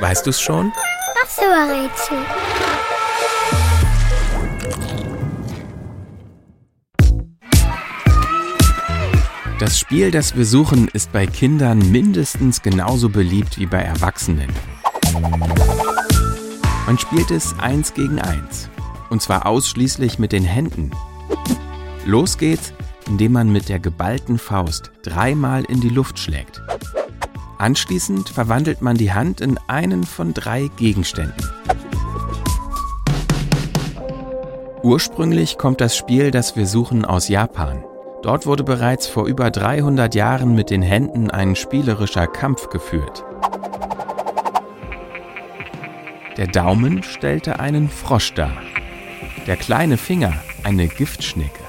Weißt du's schon? Das Rätsel. Das Spiel, das wir suchen, ist bei Kindern mindestens genauso beliebt wie bei Erwachsenen. Man spielt es eins gegen eins. Und zwar ausschließlich mit den Händen. Los geht's, indem man mit der geballten Faust dreimal in die Luft schlägt. Anschließend verwandelt man die Hand in einen von drei Gegenständen. Ursprünglich kommt das Spiel, das wir suchen, aus Japan. Dort wurde bereits vor über 300 Jahren mit den Händen ein spielerischer Kampf geführt. Der Daumen stellte einen Frosch dar, der kleine Finger eine Giftschnecke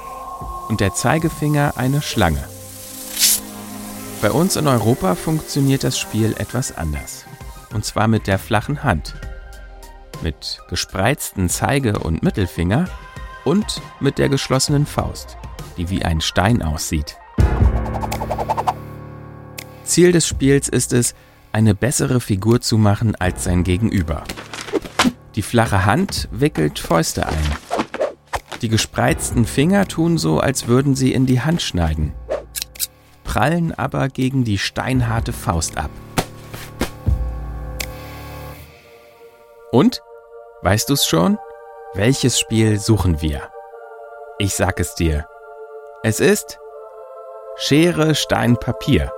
und der Zeigefinger eine Schlange. Bei uns in Europa funktioniert das Spiel etwas anders. Und zwar mit der flachen Hand. Mit gespreizten Zeige- und Mittelfinger und mit der geschlossenen Faust, die wie ein Stein aussieht. Ziel des Spiels ist es, eine bessere Figur zu machen als sein Gegenüber. Die flache Hand wickelt Fäuste ein. Die gespreizten Finger tun so, als würden sie in die Hand schneiden prallen aber gegen die steinharte Faust ab. Und? Weißt du's schon? Welches Spiel suchen wir? Ich sag es dir. Es ist Schere, Stein, Papier.